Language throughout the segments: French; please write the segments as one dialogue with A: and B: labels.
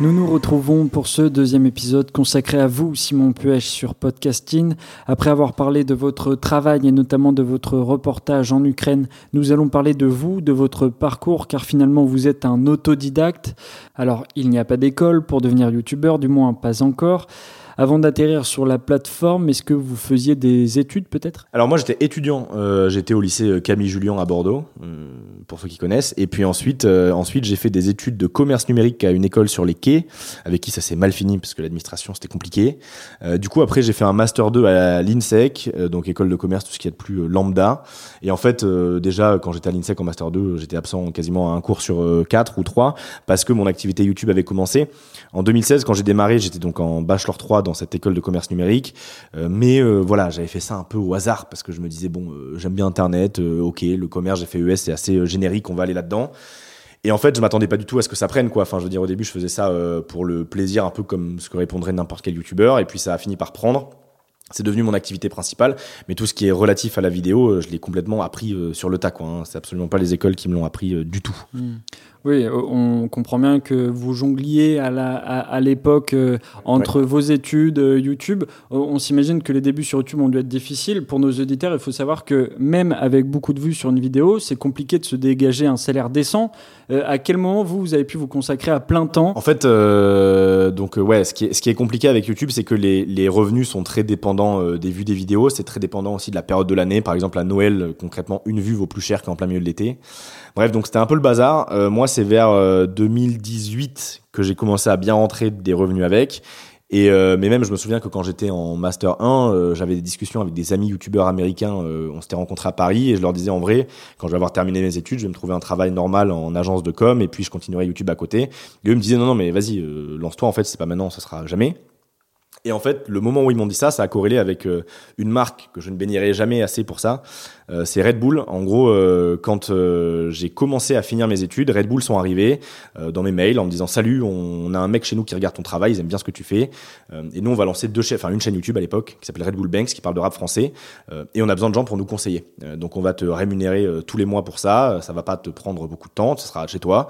A: Nous nous retrouvons pour ce deuxième épisode consacré à vous, Simon Puech, sur Podcasting. Après avoir parlé de votre travail et notamment de votre reportage en Ukraine, nous allons parler de vous, de votre parcours, car finalement vous êtes un autodidacte. Alors, il n'y a pas d'école pour devenir youtubeur, du moins pas encore. Avant d'atterrir sur la plateforme, est-ce que vous faisiez des études peut-être?
B: Alors moi j'étais étudiant, euh, j'étais au lycée euh, Camille Julien à Bordeaux, euh, pour ceux qui connaissent. Et puis ensuite, ensuite j'ai fait des études de commerce numérique à une école sur les quais, avec qui ça s'est mal fini parce que l'administration c'était compliqué. du coup après j'ai fait un master 2 à l'INSEC, donc école de commerce, tout ce qui est de plus lambda. Et en fait déjà quand j'étais à l'INSEC en master 2, j'étais absent quasiment à un cours sur 4 ou 3 parce que mon activité YouTube avait commencé. En 2016 quand j'ai démarré, j'étais donc en bachelor 3 dans cette école de commerce numérique. Euh, mais euh, voilà, j'avais fait ça un peu au hasard parce que je me disais, bon, euh, j'aime bien Internet, ok, le commerce, j'ai fait ES, c'est assez générique, on va aller là-dedans. Et en fait, je m'attendais pas du tout à ce que ça prenne, quoi. Enfin, je veux dire, au début, je faisais ça pour le plaisir, un peu comme ce que répondrait n'importe quel youtubeur. Et puis, ça a fini par prendre. C'est devenu mon activité principale, mais tout ce qui est relatif à la vidéo, je l'ai complètement appris sur le tas. Quoi, hein. C'est absolument pas les écoles qui me l'ont appris du tout.
A: Mmh. Oui, euh, on comprend bien que vous jongliez à, l'époque euh, entre vos études, euh, YouTube. On s'imagine que les débuts sur YouTube ont dû être difficiles. Pour nos auditeurs, il faut savoir que même avec beaucoup de vues sur une vidéo, c'est compliqué de se dégager un salaire décent. à quel moment vous, vous avez pu vous consacrer à plein temps?
B: En fait, donc ouais, ce qui, est, ce qui est compliqué avec YouTube, c'est que les, les, revenus sont très dépendants des vues des vidéos. C'est très dépendant aussi de la période de l'année. Par exemple, à Noël, concrètement, une vue vaut plus cher qu'en plein milieu de l'été. Bref, donc c'était un peu le bazar. moi, c'est vers 2018 euh, que j'ai commencé à bien rentrer des revenus avec. Et euh, mais même je me souviens que quand j'étais en master 1, euh, j'avais des discussions avec des amis youtubeurs américains. on s'était rencontrés à Paris et je leur disais en vrai, quand je vais avoir terminé mes études, je vais me trouver un travail normal en agence de com et puis je continuerai YouTube à côté. Et eux me disaient non non mais vas-y lance-toi en fait c'est pas maintenant ça sera jamais. Et en fait, le moment où ils m'ont dit ça, ça a corrélé avec euh, une marque que je ne bénirai jamais assez pour ça. Euh, c'est Red Bull. En gros, euh, quand j'ai commencé à finir mes études, Red Bull sont arrivés dans mes mails en me disant salut, on a un mec chez nous qui regarde ton travail, ils aiment bien ce que tu fais, et nous on va lancer deux chaînes, enfin une chaîne YouTube à l'époque qui s'appelle Red Bull Banks qui parle de rap français, et on a besoin de gens pour nous conseiller. donc on va te rémunérer tous les mois pour ça. Ça va pas te prendre beaucoup de temps, ce sera chez toi,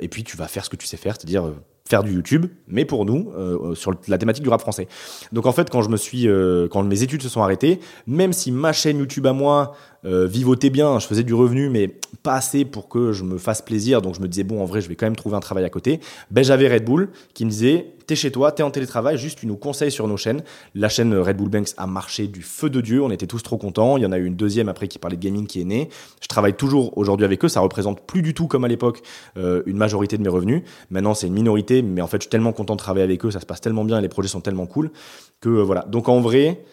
B: et puis tu vas faire ce que tu sais faire, c'est-à-dire faire du YouTube, mais pour nous, euh, sur la thématique du rap français. Donc en fait, quand je me suis, euh, quand mes études se sont arrêtées, même si ma chaîne YouTube à moi euh, vivotait bien, je faisais du revenu, mais pas assez pour que je me fasse plaisir. Donc je me disais bon, en vrai, je vais quand même trouver un travail à côté. Ben j'avais Red Bull qui me disait chez toi, t'es en télétravail, juste tu nous conseilles sur nos chaînes. La chaîne Red Bull Banks a marché du feu de dieu, on était tous trop contents. Il y en a eu une deuxième après qui parlait de gaming qui est née. Je travaille toujours aujourd'hui avec eux, ça représente plus du tout comme à l'époque euh, une majorité de mes revenus. Maintenant c'est une minorité, mais en fait je suis tellement content de travailler avec eux, ça se passe tellement bien et les projets sont tellement cool que euh, voilà. Donc en vrai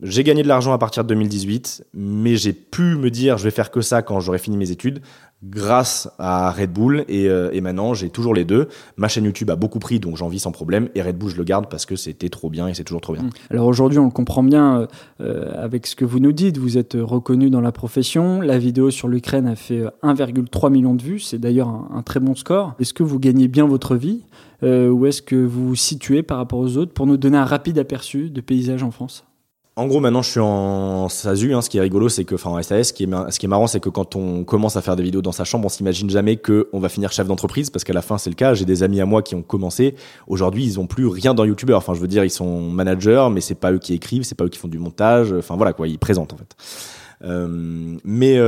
B: j'ai gagné de l'argent à partir de 2018, mais j'ai pu me dire je vais faire que ça quand j'aurai fini mes études grâce à Red Bull et, euh, et maintenant j'ai toujours les deux. Ma chaîne YouTube a beaucoup pris donc j'en vis sans problème et Red Bull je le garde parce que c'était trop bien et c'est toujours trop bien. Mmh.
A: Alors aujourd'hui on le comprend bien euh, euh, avec ce que vous nous dites, vous êtes reconnu dans la profession, la vidéo sur l'Ukraine a fait 1,3 million de vues, c'est d'ailleurs un, très bon score. Est-ce que vous gagnez bien votre vie euh, Où est-ce que vous vous situez par rapport aux autres pour nous donner un rapide aperçu de paysage en France?
B: En gros, maintenant, je suis en SASU. Hein, ce qui est rigolo, c'est que, enfin, en SAS, ce qui est, marrant, c'est que quand on commence à faire des vidéos dans sa chambre, on s'imagine jamais que on va finir chef d'entreprise, parce qu'à la fin, c'est le cas. J'ai des amis à moi qui ont commencé. Aujourd'hui, ils ont plus rien dans YouTuber. Enfin, je veux dire, ils sont managers, mais c'est pas eux qui écrivent, c'est pas eux qui font du montage. Enfin, voilà quoi, ils présentent en fait. mais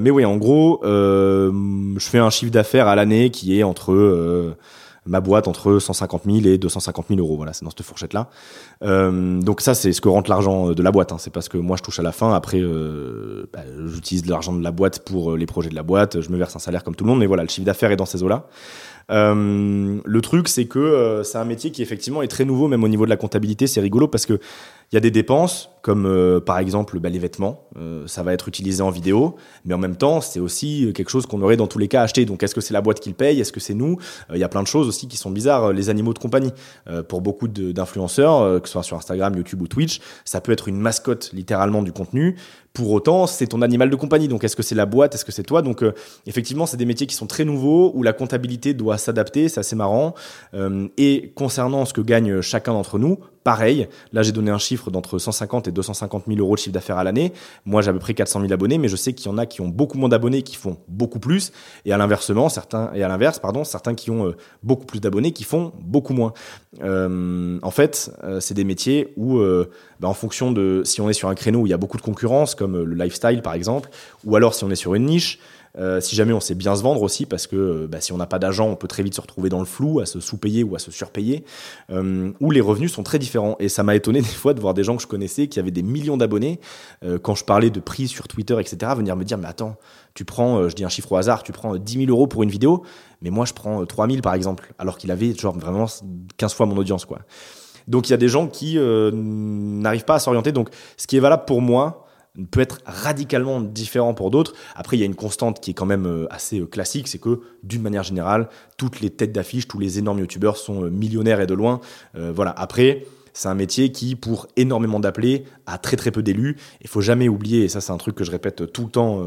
B: mais oui, en gros, je fais un chiffre d'affaires à l'année qui est entre ma boîte entre 150 000 et 250 000 euros. Voilà, c'est dans cette fourchette-là. Euh, donc ça, c'est ce que rentre l'argent de la boîte. Hein. C'est parce que moi, je touche à la fin. Après, euh, bah, j'utilise l'argent de la boîte pour euh, les projets de la boîte. Je me verse un salaire comme tout le monde. Mais voilà, le chiffre d'affaires est dans ces eaux-là. Euh, le truc, c'est que euh, c'est un métier qui effectivement est très nouveau, même au niveau de la comptabilité. C'est rigolo parce que il y a des dépenses, comme euh, par exemple bah, les vêtements, euh, ça va être utilisé en vidéo, mais en même temps, c'est aussi quelque chose qu'on aurait dans tous les cas acheté. Donc est-ce que c'est la boîte qui le paye Est-ce que c'est nous? Il y a plein de choses aussi qui sont bizarres. Les animaux de compagnie, pour beaucoup d'influenceurs, que ce soit sur Instagram, YouTube ou Twitch, ça peut être une mascotte littéralement du contenu. Pour autant, c'est ton animal de compagnie. Donc est-ce que c'est la boîte? Est-ce que c'est toi? Donc effectivement, c'est des métiers qui sont très nouveaux, où la comptabilité doit s'adapter, c'est assez marrant. et concernant ce que gagne chacun d'entre nous, pareil. Là, j'ai donné un chiffre d'entre 150 et 250 000 euros de chiffre d'affaires à l'année. Moi, j'ai à peu près 400 000 abonnés, mais je sais qu'il y en a qui ont beaucoup moins d'abonnés qui font beaucoup plus, et à l'inversement, certains et à l'inverse, pardon, certains qui ont euh, beaucoup plus d'abonnés qui font beaucoup moins. Euh, en fait, euh, c'est des métiers où, bah, en fonction de si on est sur un créneau où il y a beaucoup de concurrence, comme le lifestyle par exemple, ou alors si on est sur une niche. Euh, si jamais on sait bien se vendre aussi, parce que euh, bah, si on n'a pas d'agent, on peut très vite se retrouver dans le flou, à se sous-payer ou à se surpayer, euh, où les revenus sont très différents. Et ça m'a étonné des fois de voir des gens que je connaissais qui avaient des millions d'abonnés, quand je parlais de prix sur Twitter, etc., venir me dire, mais attends, tu prends, je dis un chiffre au hasard, tu prends 10 000 euros pour une vidéo, mais moi je prends 3 000 par exemple, alors qu'il avait genre vraiment 15 fois mon audience, quoi. Donc il y a des gens qui n'arrivent pas à s'orienter. Donc ce qui est valable pour moi, peut être radicalement différent pour d'autres. Après, il y a une constante qui est quand même euh, assez euh, classique, c'est que d'une manière générale, toutes les têtes d'affiche, tous les énormes youtubeurs sont euh, millionnaires et de loin. voilà. Après, c'est un métier qui, pour énormément d'appelés, a très très peu d'élus. Il faut jamais oublier, et ça c'est un truc que je répète tout le temps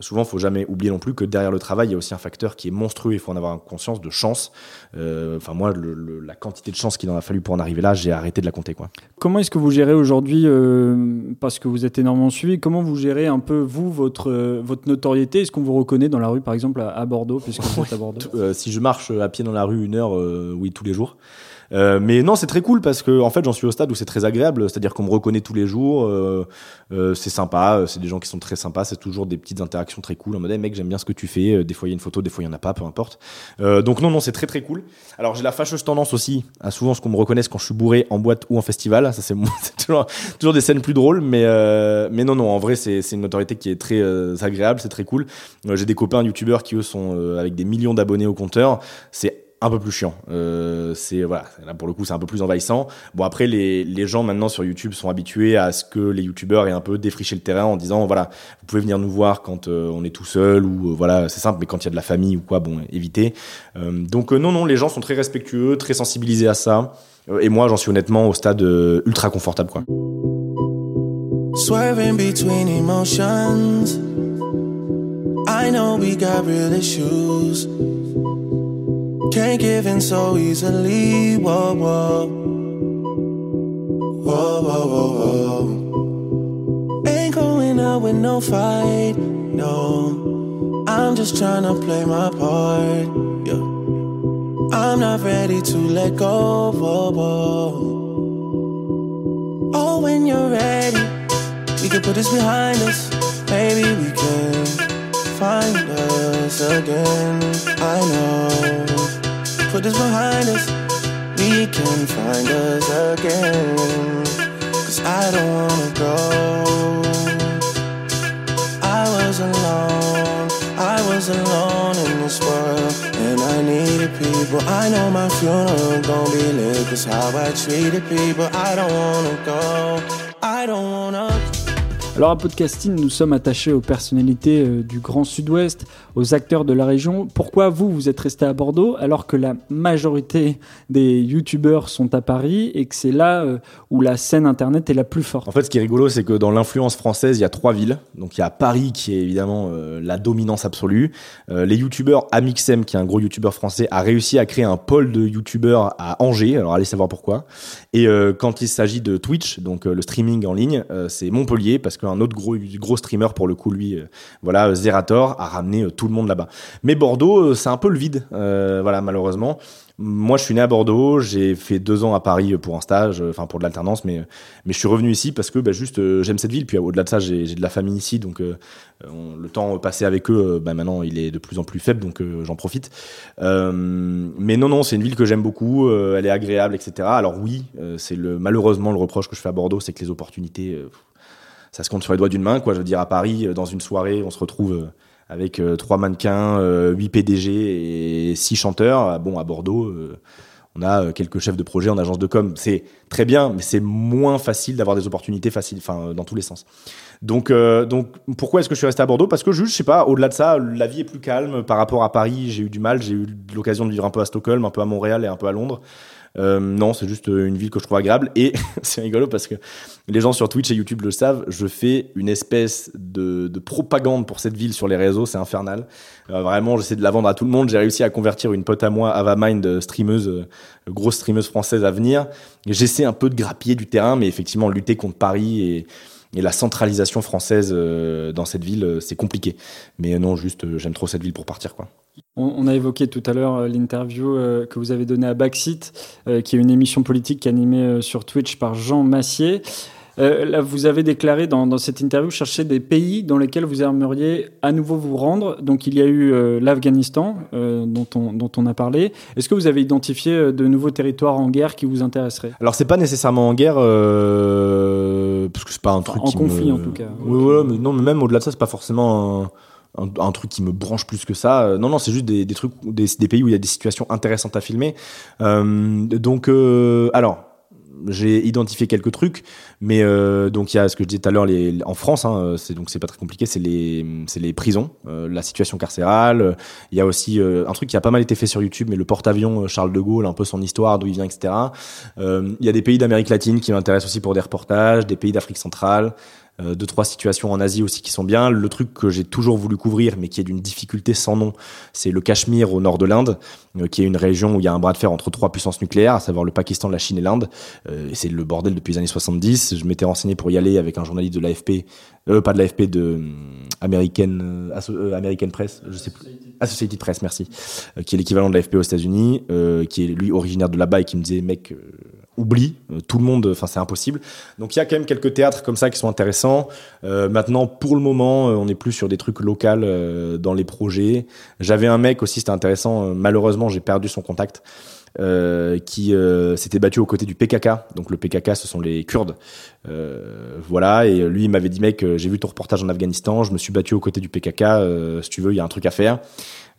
B: souvent, il faut jamais oublier non plus que derrière le travail, il y a aussi un facteur qui est monstrueux. Il faut en avoir conscience de chance. Euh, enfin, moi, la quantité de chance qu'il en a fallu pour en arriver là, j'ai arrêté de la compter. Quoi.
A: Comment est-ce que vous gérez aujourd'hui, euh, parce que vous êtes énormément suivi, comment vous gérez un peu, vous, votre, euh, votre notoriété? Est-ce qu'on vous reconnaît dans la rue, par exemple, à, Bordeaux, puisque vous êtes à Bordeaux?
B: Si je marche à pied dans la rue une heure, oui, tous les jours. Euh, mais non, c'est très cool parce que en fait, j'en suis au stade où c'est très agréable, c'est-à-dire qu'on me reconnaît tous les jours, euh, euh, c'est sympa, c'est des gens qui sont très sympas, c'est toujours des petites interactions très cool en mode hey, mec, j'aime bien ce que tu fais, des fois il y a une photo, des fois il y en a pas, peu importe. donc non, non, c'est très très cool. Alors j'ai la fâcheuse tendance aussi à souvent ce qu'on me reconnaisse quand je suis bourré en boîte ou en festival, ça c'est toujours, toujours des scènes plus drôles, mais mais non non, en vrai c'est c'est une notoriété qui est très agréable, c'est très cool. j'ai des copains youtubeurs qui eux sont avec des millions d'abonnés au compteur, c'est un peu plus chiant. Euh, c'est voilà, là pour le coup c'est un peu plus envahissant. Bon après les, les gens maintenant sur YouTube sont habitués à ce que les YouTubeurs aient un peu défriché le terrain en disant voilà vous pouvez venir nous voir quand euh, on est tout seul ou euh, voilà c'est simple mais quand il y a de la famille ou quoi bon évitez. donc non non les gens sont très respectueux, très sensibilisés à ça et moi j'en suis honnêtement au stade ultra confortable quoi. Swerving between emotions. I know we got real issues. Can't give in so easily. Whoa, whoa. Whoa, whoa, whoa, whoa. Ain't going out with no fight. No. I'm just trying to play my part. Yeah. I'm not ready to let go. Whoa, whoa. Oh, when you're ready, we can put this behind us. Maybe we can find us again. I know put this behind us, we can find us again. Cause I don't wanna go. I was alone, I was alone in this world, and I needed people. I know my funeral gon' be lit, cause how I treated people. I don't wanna go, I don't wanna Alors à Podcasting, nous sommes attachés aux personnalités euh, du Grand Sud-Ouest, aux acteurs de la région. Pourquoi vous, vous êtes resté à Bordeaux alors que la majorité des youtubeurs sont à Paris et que c'est là euh, où la scène internet est la plus forte? En fait, ce qui est rigolo, c'est que dans l'influence française, il y a trois villes. Donc il y a Paris qui est évidemment euh, la dominance absolue. les youtubeurs Amixem, qui est un gros youtubeur français, a réussi à créer un pôle de youtubeurs à Angers. Alors allez savoir pourquoi. Et quand il s'agit de Twitch, donc le streaming en ligne, c'est Montpellier parce que qu'un autre gros, streamer, pour le coup, lui, voilà, Zerator, a ramené tout le monde là-bas. Mais Bordeaux, c'est un peu le vide, voilà, malheureusement. Moi, je suis né à Bordeaux, j'ai fait deux ans à Paris pour un stage, euh, enfin pour de l'alternance, mais, mais je suis revenu ici parce que bah, juste euh, j'aime cette ville. Puis au-delà de ça, j'ai de la famille ici, donc euh, le temps passé avec eux, bah, maintenant il est de plus en plus faible, donc j'en profite. mais non, non, c'est une ville que j'aime beaucoup, elle est agréable, etc. Alors oui, c'est le malheureusement le reproche que je fais à Bordeaux, c'est que les opportunités, ça se compte sur les doigts d'une main, quoi. Je veux dire, à Paris, dans une soirée, on se retrouve avec euh, trois mannequins, euh, huit PDG et six chanteurs. Ah, bon, à Bordeaux, euh, on a quelques chefs de projet en agence de com. C'est très bien, mais c'est moins facile d'avoir des opportunités faciles, enfin, dans tous les sens. Donc, donc pourquoi est-ce que je suis resté à Bordeaux? Parce que juste, je sais pas, au-delà de ça, la vie est plus calme par rapport à Paris. J'ai eu du mal, j'ai eu l'occasion de vivre un peu à Stockholm, un peu à Montréal et un peu à Londres. Euh, non, c'est juste euh, une ville que je trouve agréable. Et c'est rigolo parce que les gens sur Twitch et YouTube le savent, je fais une espèce de, de propagande pour cette ville sur les réseaux, c'est infernal. Euh, vraiment, j'essaie de la vendre à tout le monde. J'ai réussi à convertir une pote à moi, Avamind, streameuse, grosse streameuse française à venir. J'essaie un peu de grappiller du terrain, mais effectivement, lutter contre Paris et, et la centralisation française dans cette ville, c'est compliqué. Mais non, juste, j'aime trop cette ville pour partir, quoi.
A: On, a évoqué tout à l'heure euh, l'interview euh, que vous avez donnée à Backseat, euh, qui est une émission politique animée sur Twitch par Jean Massier. là, vous avez déclaré dans, cette interview chercher des pays dans lesquels vous aimeriez à nouveau vous rendre. Donc, il y a eu l'Afghanistan, dont, on, dont on a parlé. Est-ce que vous avez identifié de nouveaux territoires en guerre qui vous intéresseraient?
B: Alors, c'est pas nécessairement en guerre, parce que c'est pas un truc
A: en conflit en tout cas.
B: Oui, mais non, mais même au-delà de ça, c'est pas forcément un, truc qui me branche plus que ça. Euh, non, non, c'est juste des, des trucs, des, des, pays où il y a des situations intéressantes à filmer. Euh, donc, euh, alors, j'ai identifié quelques trucs, mais euh, donc il y a ce que je disais tout à l'heure, en France, hein, c'est donc c'est pas très compliqué, c'est les prisons, euh, la situation carcérale. Il y a aussi euh, un truc qui a pas mal été fait sur YouTube, mais le porte-avions Charles de Gaulle, un peu son histoire, d'où il vient, etc. il y a des pays d'Amérique latine qui m'intéressent aussi pour des reportages, des pays d'Afrique centrale. Euh, deux trois situations en Asie aussi qui sont bien. Le truc que j'ai toujours voulu couvrir, mais qui est d'une difficulté sans nom, c'est le Cachemire au nord de l'Inde, euh, qui est une région où il y a un bras de fer entre trois puissances nucléaires, à savoir le Pakistan, la Chine et l'Inde. Euh, c'est le bordel depuis les années 70. Je m'étais renseigné pour y aller avec un journaliste de l'AFP, pas de l'AFP, de American, American Press, je sais plus. Associated Press, merci, qui est l'équivalent de l'AFP aux États-Unis, qui est lui originaire de là-bas et qui me disait, mec, oublie euh, tout le monde enfin c'est impossible. Donc il y a quand même quelques théâtres comme ça qui sont intéressants. Euh, maintenant pour le moment euh, on est plus sur des trucs locaux dans les projets. J'avais un mec aussi c'était intéressant. Malheureusement j'ai perdu son contact qui s'était battu aux côtés du PKK donc le PKK ce sont les Kurdes. Voilà. Et lui il m'avait dit mec j'ai vu ton reportage en Afghanistan. Je me suis battu aux côtés du PKK si tu veux il y a un truc à faire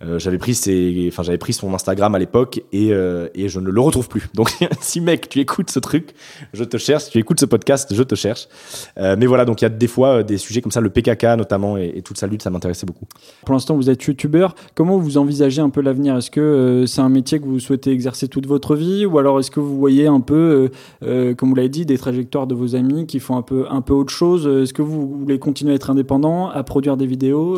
B: euh, j'avais pris ses, enfin j'avais pris son Instagram à l'époque et, euh, et je ne le retrouve plus. Donc si mec tu écoutes ce truc, je te cherche. Tu écoutes ce podcast, je te cherche. Euh, mais voilà, donc il y a des fois des sujets comme ça, le PKK notamment et, toute sa lutte, ça m'intéressait beaucoup.
A: Pour l'instant, vous êtes youtubeur. Comment vous envisagez un peu l'avenir? Est-ce que c'est un métier que vous souhaitez exercer toute votre vie, ou alors est-ce que vous voyez un peu, comme vous l'avez dit, des trajectoires de vos amis qui font un peu un peu autre chose? Est-ce que vous voulez continuer à être indépendant, à produire des vidéos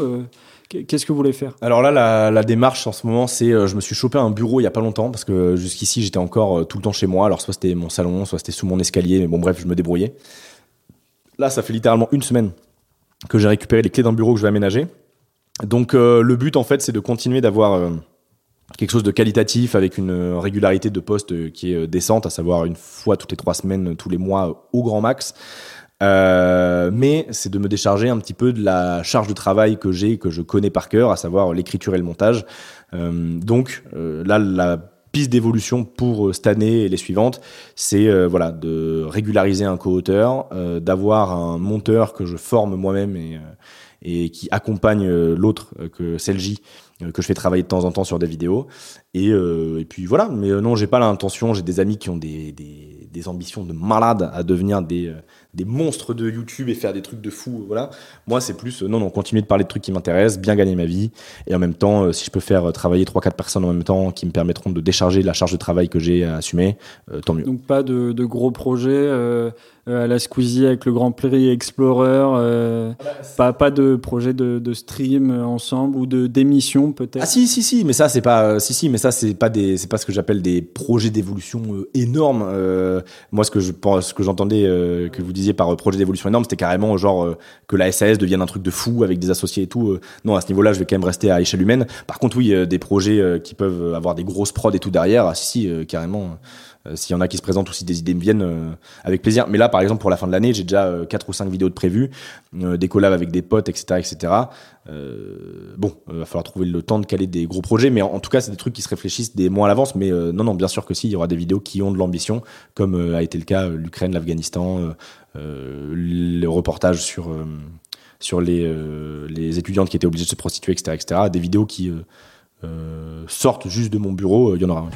A: Qu'est-ce que vous voulez faire?
B: Alors là, la, démarche en ce moment, c'est euh, je me suis chopé un bureau il y a pas longtemps parce que jusqu'ici j'étais encore euh, tout le temps chez moi. Alors soit c'était mon salon, soit c'était sous mon escalier, mais bon bref, je me débrouillais. Là, ça fait littéralement une semaine que j'ai récupéré les clés d'un bureau que je vais aménager. Donc euh, le but en fait, c'est de continuer d'avoir quelque chose de qualitatif avec une régularité de poste qui est décente, à savoir une fois toutes les trois semaines, tous les mois au grand max. Euh, mais c'est de me décharger un petit peu de la charge de travail que j'ai, que je connais par cœur, à savoir l'écriture et le montage. Euh, donc euh, là, la piste d'évolution pour cette année et les suivantes, c'est voilà de régulariser un co-auteur, d'avoir un monteur que je forme moi-même et, qui accompagne l'autre que celle-ci que je fais travailler de temps en temps sur des vidéos et, puis voilà mais non j'ai pas l'intention j'ai des amis qui ont des, des, ambitions de malade à devenir des des monstres de YouTube et faire des trucs de fou. Voilà. Moi, c'est plus, euh, non, non, continuer de parler de trucs qui m'intéressent, bien gagner ma vie. Et en même temps, euh, si je peux faire euh, travailler 3-4 personnes en même temps qui me permettront de décharger la charge de travail que j'ai à assumer, tant mieux.
A: Donc, pas de, gros projets à la Squeezie avec le Grand Prix Explorer, pas, pas, de, projets de, de stream ensemble ou de d'émissions peut-être?
B: Ah si si si, mais ça c'est pas si si, mais ça c'est pas des pas ce que j'appelle des projets d'évolution énormes. Moi ce que je pense ce que j'entendais que vous disiez par euh, projet d'évolution énorme, c'était carrément genre euh, que la SAS devienne un truc de fou avec des associés et tout. Euh, non, à ce niveau-là, je vais quand même rester à échelle humaine. Par contre, oui, euh, des projets euh, qui peuvent avoir des grosses prods et tout derrière, ah, si euh, carrément. Euh, S'il y en a qui se présentent ou si des idées me viennent, euh, avec plaisir. Mais là, par exemple, pour la fin de l'année, j'ai déjà euh, quatre ou cinq vidéos de prévues, des collabs avec des potes, etc., etc. Bon, il va falloir trouver le temps de caler des gros projets, mais en, tout cas, c'est des trucs qui se réfléchissent des mois à l'avance. Mais non, non, bien sûr que si, il y aura des vidéos qui ont de l'ambition, comme a été le cas l'Ukraine, l'Afghanistan, le reportage sur sur les les étudiantes qui étaient obligées de se prostituer, etc., etc. Des vidéos qui sortent juste de mon bureau, il y en aura.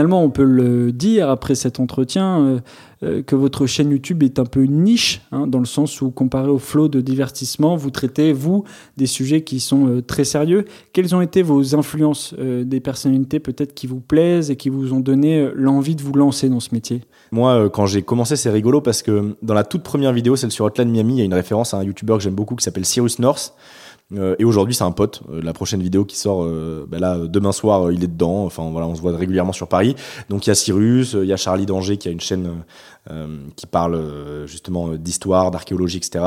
A: Finalement, on peut le dire après cet entretien euh, euh, que votre chaîne YouTube est un peu une niche, hein, dans le sens où, comparé au flot de divertissement, vous traitez, vous, des sujets qui sont euh, très sérieux. Quelles ont été vos influences des personnalités peut-être qui vous plaisent et qui vous ont donné l'envie de vous lancer dans ce métier?
B: Moi, quand j'ai commencé, c'est rigolo parce que dans la toute première vidéo, celle sur Hotline Miami, il y a une référence à un YouTuber que j'aime beaucoup qui s'appelle Cyrus North. Euh, et aujourd'hui, c'est un pote. Euh, la prochaine vidéo qui sort, euh, ben là, demain soir, il est dedans. Enfin, voilà, on se voit régulièrement sur Paris. Donc, il y a Cyrus, il y a Charlie Danger qui a une chaîne qui parle justement d'histoire, d'archéologie, etc.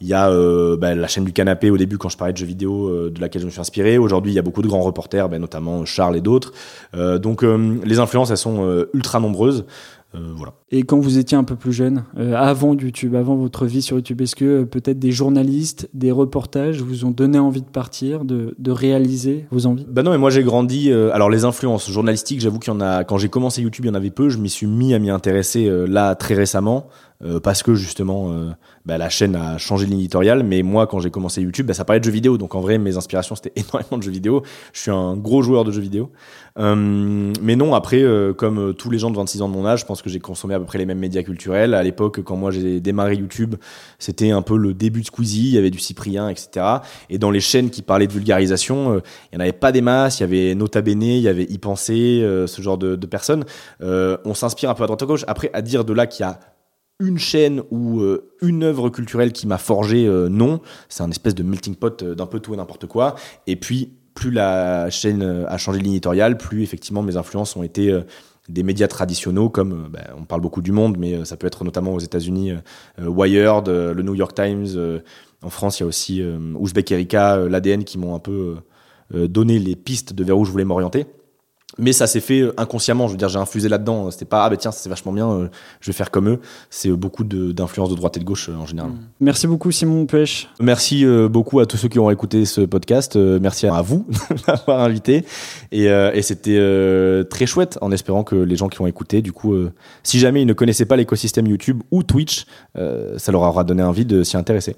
B: Il y a ben, la chaîne du canapé au début quand je parlais de jeux vidéo de laquelle je me suis inspiré. Aujourd'hui, il y a beaucoup de grands reporters, ben, notamment Charles et d'autres. Donc, les influences, elles sont ultra nombreuses. Euh, voilà.
A: Et quand vous étiez un peu plus jeune, euh, avant YouTube, avant votre vie sur YouTube, est-ce que euh, peut-être des journalistes, des reportages vous ont donné envie de partir, de, de réaliser vos envies?
B: Bah non, mais moi j'ai grandi. alors les influences journalistiques, j'avoue qu'il y en a. Quand j'ai commencé YouTube, il y en avait peu. Je m'y suis mis à m'y intéresser là très récemment euh, parce que justement euh, bah, la chaîne a changé éditoriale. Mais moi, quand j'ai commencé YouTube, bah, ça parlait de jeux vidéo. Donc en vrai, mes inspirations c'était énormément de jeux vidéo. Je suis un gros joueur de jeux vidéo. Euh, mais non, après, comme tous les gens de 26 ans de mon âge, je pense que j'ai consommé à peu près les mêmes médias culturels. À l'époque, quand moi j'ai démarré YouTube, c'était un peu le début de Squeezie, il y avait du Cyprien, etc. Et dans les chaînes qui parlaient de vulgarisation, il n'y en avait pas des masses, il y avait Nota Bene, il y avait y penser, ce genre de, personnes. On s'inspire un peu à droite à gauche. Après, à dire de là qu'il y a une chaîne ou euh, une œuvre culturelle qui m'a forgé, euh, non. C'est un espèce de melting pot euh, d'un peu tout et n'importe quoi. Et puis, plus la chaîne a changé de ligne plus effectivement mes influences ont été des médias traditionnels comme, ben, on parle beaucoup du monde, mais ça peut être notamment aux États-Unis, Wired, le New York Times. en France, il y a aussi Ouzbek Erika, l'ADN qui m'ont un peu donné les pistes de vers où je voulais m'orienter. Mais ça s'est fait euh, inconsciemment, je veux dire, j'ai infusé là-dedans. C'était pas, ah bah tiens, c'est vachement bien, euh, je vais faire comme eux. C'est euh, beaucoup de- d'influence de, droite et de gauche euh, en général.
A: Merci beaucoup Simon Pêche.
B: Merci euh, beaucoup à tous ceux qui ont écouté ce podcast. Euh, merci à vous d'avoir invité. Et, euh, et c'était euh, très chouette en espérant que les gens qui ont écouté, du coup, euh, si jamais ils ne connaissaient pas l'écosystème YouTube ou Twitch, euh, ça leur aura donné envie de s'y intéresser.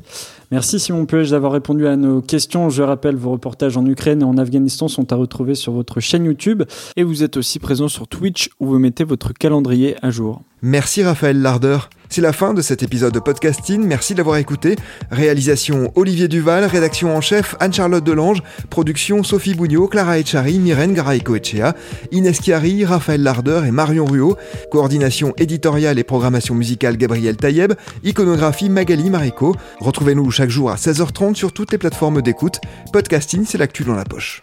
A: Merci Simon Pêche d'avoir répondu à nos questions. Je rappelle, vos reportages en Ukraine et en Afghanistan sont à retrouver sur votre chaîne YouTube. Et vous êtes aussi présent sur Twitch où vous mettez votre calendrier à jour.
C: Merci Raphaël Larder. C'est la fin de cet épisode de podcasting. Merci de l'avoir écouté. Réalisation Olivier Duval, rédaction en chef Anne-Charlotte Delange, production Sophie Bougnot, Clara Echari, Myrène Garay-Coechea, Inès Chiari, Raphaël Larder et Marion Ruot, coordination éditoriale et programmation musicale Gabriel Taïeb, iconographie Magali Marico. Retrouvez-nous chaque jour à 16h30 sur toutes les plateformes d'écoute. Podcasting, c'est l'actu dans la poche.